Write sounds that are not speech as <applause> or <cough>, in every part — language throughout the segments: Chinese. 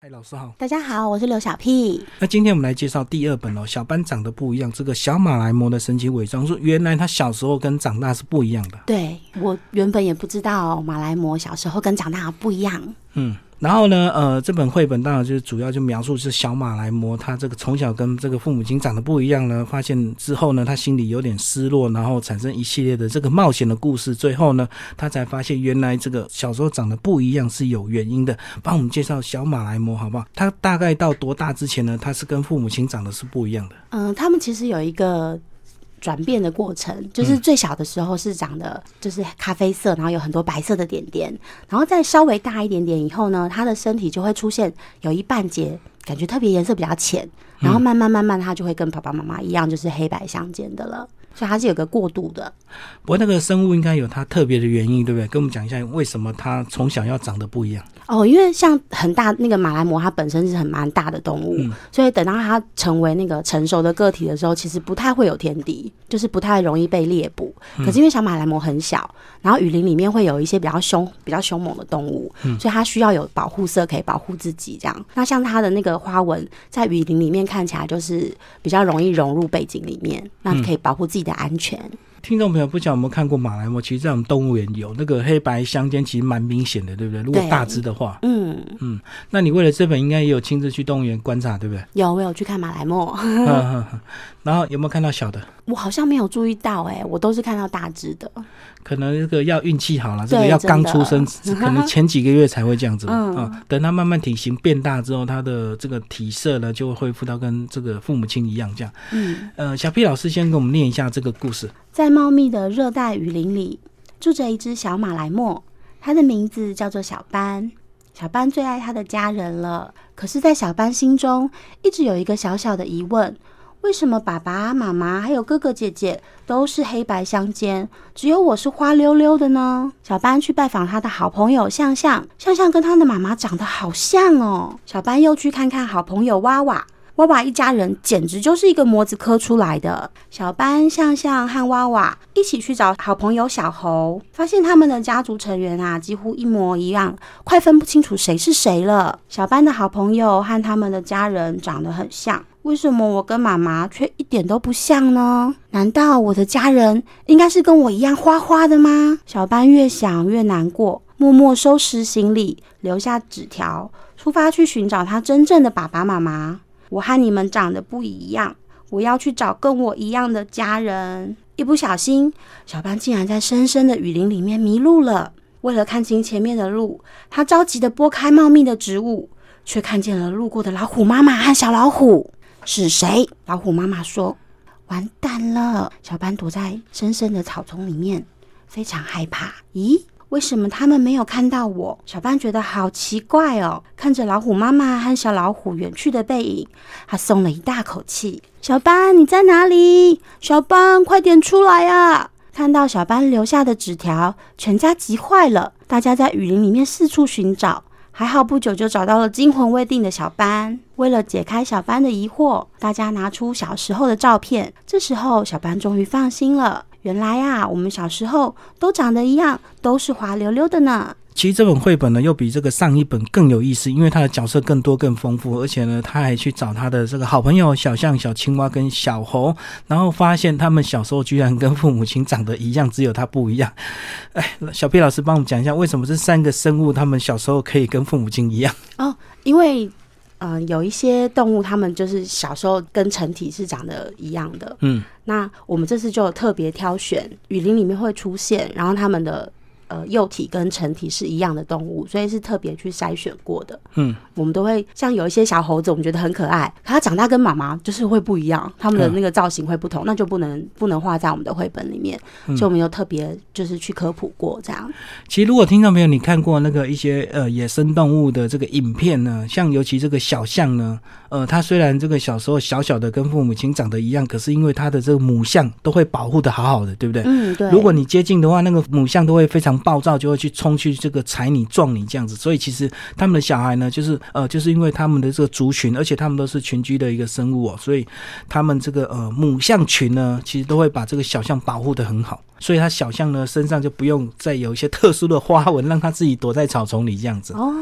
嗨，老师好。大家好，我是刘小屁。那今天我们来介绍第二本哦，小班长的不一样。这个小马来貘的神奇伪装术，原来他小时候跟长大是不一样的。对我原本也不知道马来貘小时候跟长大不一样。嗯。然后呢，呃，这本绘本当然就是主要就描述是小马来貘，他这个从小跟这个父母亲长得不一样呢，发现之后呢，他心里有点失落，然后产生一系列的这个冒险的故事。最后呢，他才发现原来这个小时候长得不一样是有原因的。帮我们介绍小马来貘好不好？他大概到多大之前呢？他是跟父母亲长得是不一样的。嗯，他们其实有一个。转变的过程，就是最小的时候是长的，就是咖啡色，然后有很多白色的点点，然后再稍微大一点点以后呢，他的身体就会出现有一半截，感觉特别颜色比较浅，然后慢慢慢慢，他就会跟爸爸妈妈一样，就是黑白相间的了。所以它是有个过渡的，不过那个生物应该有它特别的原因，对不对？跟我们讲一下为什么它从小要长得不一样哦。因为像很大那个马来貘，它本身是很蛮大的动物，所以等到它成为那个成熟的个体的时候，其实不太会有天敌，就是不太容易被猎捕。可是因为小马来貘很小，然后雨林里面会有一些比较凶、比较凶猛的动物，所以它需要有保护色可以保护自己。这样，那像它的那个花纹在雨林里面看起来就是比较容易融入背景里面，那可以保护自己。的安全。听众朋友，不晓得有没有看过马来貘？其实，在我们动物园有那个黑白相间，其实蛮明显的，对不对？如果大只的话，嗯嗯，那你为了这本，应该也有亲自去动物园观察，对不对？有，我有去看马来貘。<laughs> 嗯然后有没有看到小的？我好像没有注意到，哎，我都是看到大只的。可能这个要运气好了，这个要刚出生，可能前几个月才会这样子 <laughs> 啊。等它慢慢体型变大之后，它的这个体色呢，就会恢复到跟这个父母亲一样这样。嗯，呃，小 P 老师先给我们念一下这个故事。在茂密的热带雨林里，住着一只小马来貘，它的名字叫做小班。小班最爱他的家人了，可是，在小班心中，一直有一个小小的疑问。为什么爸爸妈妈还有哥哥姐姐都是黑白相间，只有我是花溜溜的呢？小班去拜访他的好朋友向向，向向跟他的妈妈长得好像哦。小班又去看看好朋友娃娃，娃娃一家人简直就是一个模子刻出来的。小班、向向和娃娃一起去找好朋友小猴，发现他们的家族成员啊几乎一模一样，快分不清楚谁是谁了。小班的好朋友和他们的家人长得很像。为什么我跟妈妈却一点都不像呢？难道我的家人应该是跟我一样花花的吗？小班越想越难过，默默收拾行李，留下纸条，出发去寻找他真正的爸爸妈妈。我和你们长得不一样，我要去找跟我一样的家人。一不小心，小班竟然在深深的雨林里面迷路了。为了看清前面的路，他着急地拨开茂密的植物，却看见了路过的老虎妈妈和小老虎。是谁？老虎妈妈说：“完蛋了！”小班躲在深深的草丛里面，非常害怕。咦，为什么他们没有看到我？小班觉得好奇怪哦。看着老虎妈妈和小老虎远去的背影，他松了一大口气。小班，你在哪里？小班，快点出来啊！看到小班留下的纸条，全家急坏了。大家在雨林里面四处寻找。还好，不久就找到了惊魂未定的小班。为了解开小班的疑惑，大家拿出小时候的照片。这时候，小班终于放心了。原来啊，我们小时候都长得一样，都是滑溜溜的呢。其实这本绘本呢，又比这个上一本更有意思，因为它的角色更多、更丰富，而且呢，他还去找他的这个好朋友小象、小青蛙跟小猴，然后发现他们小时候居然跟父母亲长得一样，只有他不一样。哎，小 P 老师帮我们讲一下，为什么这三个生物他们小时候可以跟父母亲一样？哦，因为嗯，有一些动物，它们就是小时候跟成体是长得一样的。嗯，那我们这次就特别挑选雨林里面会出现，然后它们的。呃，幼体跟成体是一样的动物，所以是特别去筛选过的。嗯，我们都会像有一些小猴子，我们觉得很可爱，可它长大跟妈妈就是会不一样，它们的那个造型会不同，那就不能不能画在我们的绘本里面。所以我们有特别就是去科普过这样。其实，如果听众朋友你看过那个一些呃野生动物的这个影片呢，像尤其这个小象呢，呃，它虽然这个小时候小小的跟父母亲长得一样，可是因为它的这个母象都会保护的好好的，对不对？嗯，对。如果你接近的话，那个母象都会非常。暴躁就会去冲去这个踩你撞你这样子，所以其实他们的小孩呢，就是呃，就是因为他们的这个族群，而且他们都是群居的一个生物哦，所以他们这个呃母象群呢，其实都会把这个小象保护的很好，所以它小象呢身上就不用再有一些特殊的花纹，让它自己躲在草丛里这样子。哦，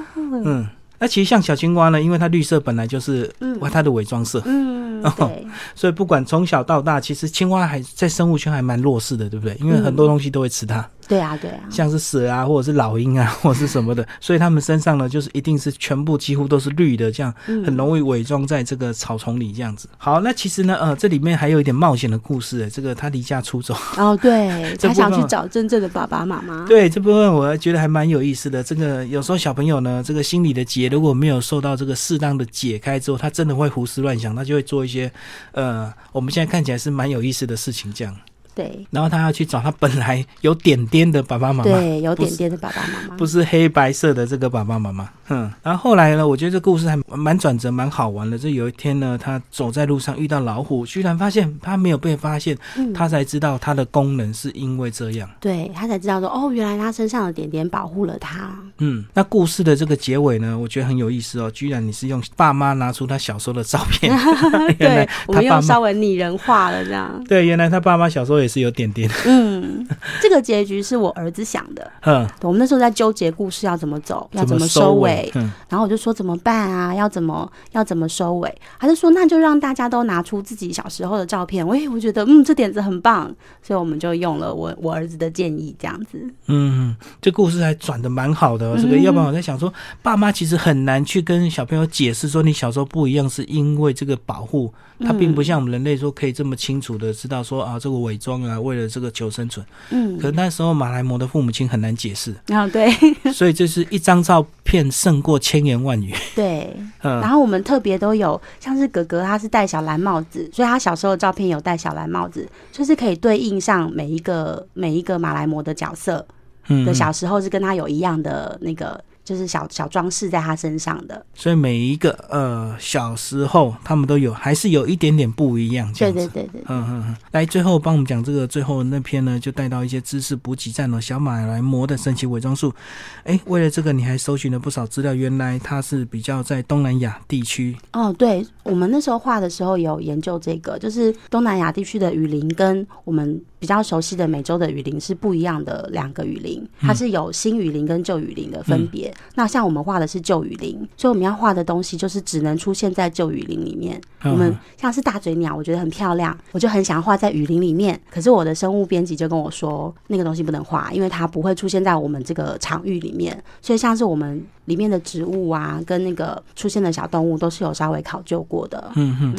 嗯。那其实像小青蛙呢，因为它绿色本来就是嗯哇它的伪装色，嗯，<laughs> 对，所以不管从小到大，其实青蛙还在生物圈还蛮弱势的，对不对？因为很多东西都会吃它，对啊，对啊，像是蛇啊，或者是老鹰啊，<laughs> 或者是什么的，所以他们身上呢，就是一定是全部几乎都是绿的，这样嗯很容易伪装在这个草丛里这样子。好，那其实呢，呃，这里面还有一点冒险的故事，哎这个他离家出走。哦，对，<laughs> 他想去找真正的爸爸妈妈。对这部分，我觉得还蛮有意思的。这个有时候小朋友呢，这个心里的结如果没有受到这个适当的解开之后，他真的会胡思乱想，他就会做一些呃，我们现在看起来是蛮有意思的事情这样。对然后他要去找他本来有点点的爸爸妈妈，对，有点点的爸爸妈妈。不是黑白色的这个爸爸妈妈。嗯，然后后来呢，我觉得这故事还蛮转折，蛮好玩的。这有一天呢，他走在路上遇到老虎，居然发现他没有被发现，嗯，他才知道他的功能是因为这样。对他才知道说，哦，原来他身上的点点保护了他。嗯，那故事的这个结尾呢，我觉得很有意思哦。居然你是用爸妈拿出他小时候的照片，<laughs> 原来对，我们他爸妈稍微拟人化了这样。对，原来他爸妈小时候也是有点点。嗯，这个结局是我儿子想的。<laughs> 嗯，我们那时候在纠结故事要怎么走，要怎么收收尾，嗯，然后我就说怎么办啊？要怎么要怎么收尾？他就说那就让大家都拿出自己小时候的照片。我也我觉得嗯这点子很棒，所以我们就用了我我儿子的建议这样子。嗯，这故事还转的蛮好的、哦。这个，嗯要不然我在想说，爸妈其实很难去跟小朋友解释说你小时候不一样，是因为这个保护，它并不像我们人类说可以这么清楚的知道说啊，这个伪装啊，为了这个求生存。嗯可，那时候马来貘的父母亲很难解释，然后对 <laughs> 所以就是一张照片胜过千言万语。<laughs> 对，嗯然后我们特别都有，像是哥哥他是戴小蓝帽子，所以他小时候的照片有戴小蓝帽子，就是可以对应上每一个每一个马来貘的角色嗯的小时候是跟他有一样的那个。就是小小装饰在他身上的，所以每一个呃小时候他们都有，还是有一点点不一样。这对对对对，嗯嗯嗯，来，最后帮我们讲这个最后那篇呢，就带到一些知识补给站哦，小马来魔的神奇伪装术。哎，为了这个你还搜寻了不少资料，原来它是比较在东南亚地区。哦，对，我们那时候画的时候有研究这个，就是东南亚地区的雨林跟我们比较熟悉的美洲的雨林是不一样的两个雨林，它是有新雨林跟旧雨林的分别。那像我们画的是旧雨林，所以我们要画的东西就是只能出现在旧雨林里面。嗯我们像是大嘴鸟，我觉得很漂亮，我就很想画在雨林里面。可是我的生物编辑就跟我说，那个东西不能画，因为它不会出现在我们这个场域里面。所以像是我们里面的植物啊，跟那个出现的小动物，都是有稍微考究过的。嗯哼，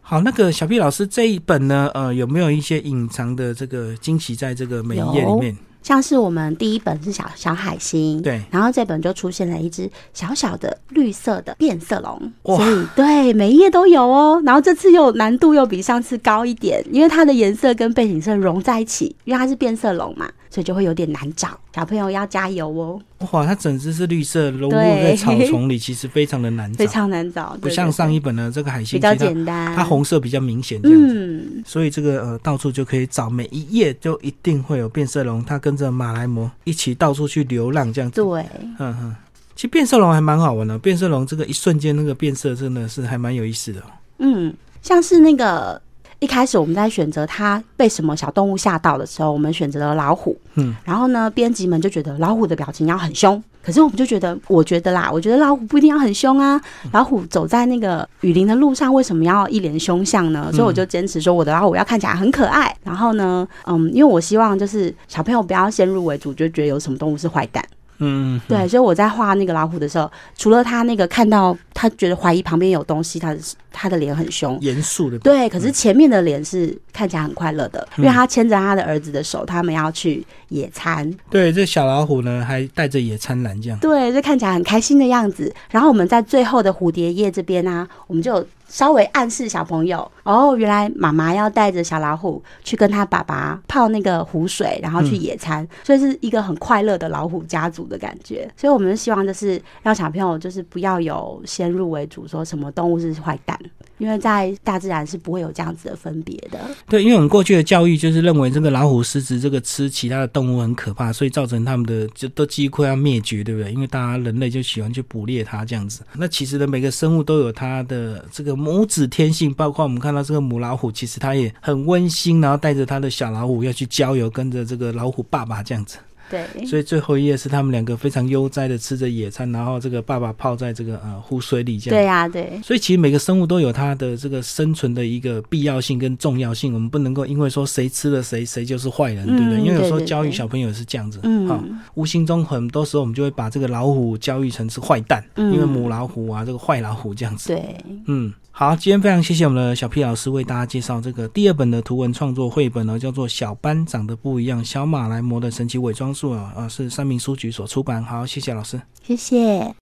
好，那个小 B 老师这一本呢，呃，有没有一些隐藏的这个惊喜在这个每一页里面？像是我们第一本是小小海星，对，然后这本就出现了一只小小的绿色的变色龙，哇所以对每一页都有哦。然后这次又难度又比上次高一点，因为它的颜色跟背景色融在一起，因为它是变色龙嘛，所以就会有点难找。小朋友要加油哦，哇，它整只是绿色，融入在草丛里，其实非常的难找 <laughs> 非，常难找，不像上一一本呢，这个海星比较简单，它红色比较明显这样子。嗯，所以这个呃，到处就可以找，每一页就一定会有变色龙，它跟着马来貘一起到处去流浪这样子。对，嗯哼，其实变色龙还蛮好玩的，变色龙这个一瞬间那个变色真的是还蛮有意思的哦。嗯，像是那个一开始我们在选择它被什么小动物吓到的时候，我们选择了老虎。嗯，然后呢，编辑们就觉得老虎的表情要很凶，可是我们就觉得，我觉得啦，我觉得老虎不一定要很凶啊。老虎走在那个雨林的路上，为什么要一脸凶相呢？所以我就坚持说，我的老虎要看起来很可爱。然后呢，嗯，因为我希望就是小朋友不要先入为主，就觉得有什么动物是坏蛋。嗯，对，所以我在画那个老虎的时候，除了他那个看到他觉得怀疑旁边有东西，他的他的脸很凶。严肃的。对，可是前面的脸是看起来很快乐的，因为他牵着他的儿子的手，他们要去野餐，对，这小老虎呢还带着野餐篮这样。对，就看起来很开心的样子。然后我们在最后的蝴蝶叶这边呢、我们就稍微暗示小朋友，哦，原来妈妈要带着小老虎去跟他爸爸泡那个湖水，然后去野餐，所以是一个很快乐的老虎家族的感觉。所以我们希望就是让小朋友就是不要有先入为主，说什么动物是坏蛋。因为在大自然是不会有这样子的分别的，对，因为我们过去的教育就是认为这个老虎、狮子这个吃其他的动物很可怕，所以造成他们的就都几乎要灭绝，对不对？因为大家人类就喜欢去捕猎它这样子。那其实呢，每个生物都有它的这个母子天性，包括我们看到这个母老虎，其实它也很温馨，然后带着它的小老虎要去郊游，跟着这个老虎爸爸这样子。对，所以最后一页是他们两个非常悠哉的吃着野餐，然后这个爸爸泡在这个呃湖水里这样。对呀、对，所以其实每个生物都有它的这个生存的一个必要性跟重要性，我们不能够因为说谁吃了谁，谁就是坏人，嗯对不对？因为有时候教育小朋友也是这样子，嗯。好无形中很多时候我们就会把这个老虎教育成是坏蛋，嗯。因为母老虎啊，这个坏老虎这样子。对，嗯，好，今天非常谢谢我们的小 P 老师为大家介绍这个第二本的图文创作绘本呢，叫做《小班长得不一样：小马来貘的神奇伪装术》啊，啊，是三明书局所出版。好，谢谢老师。谢谢。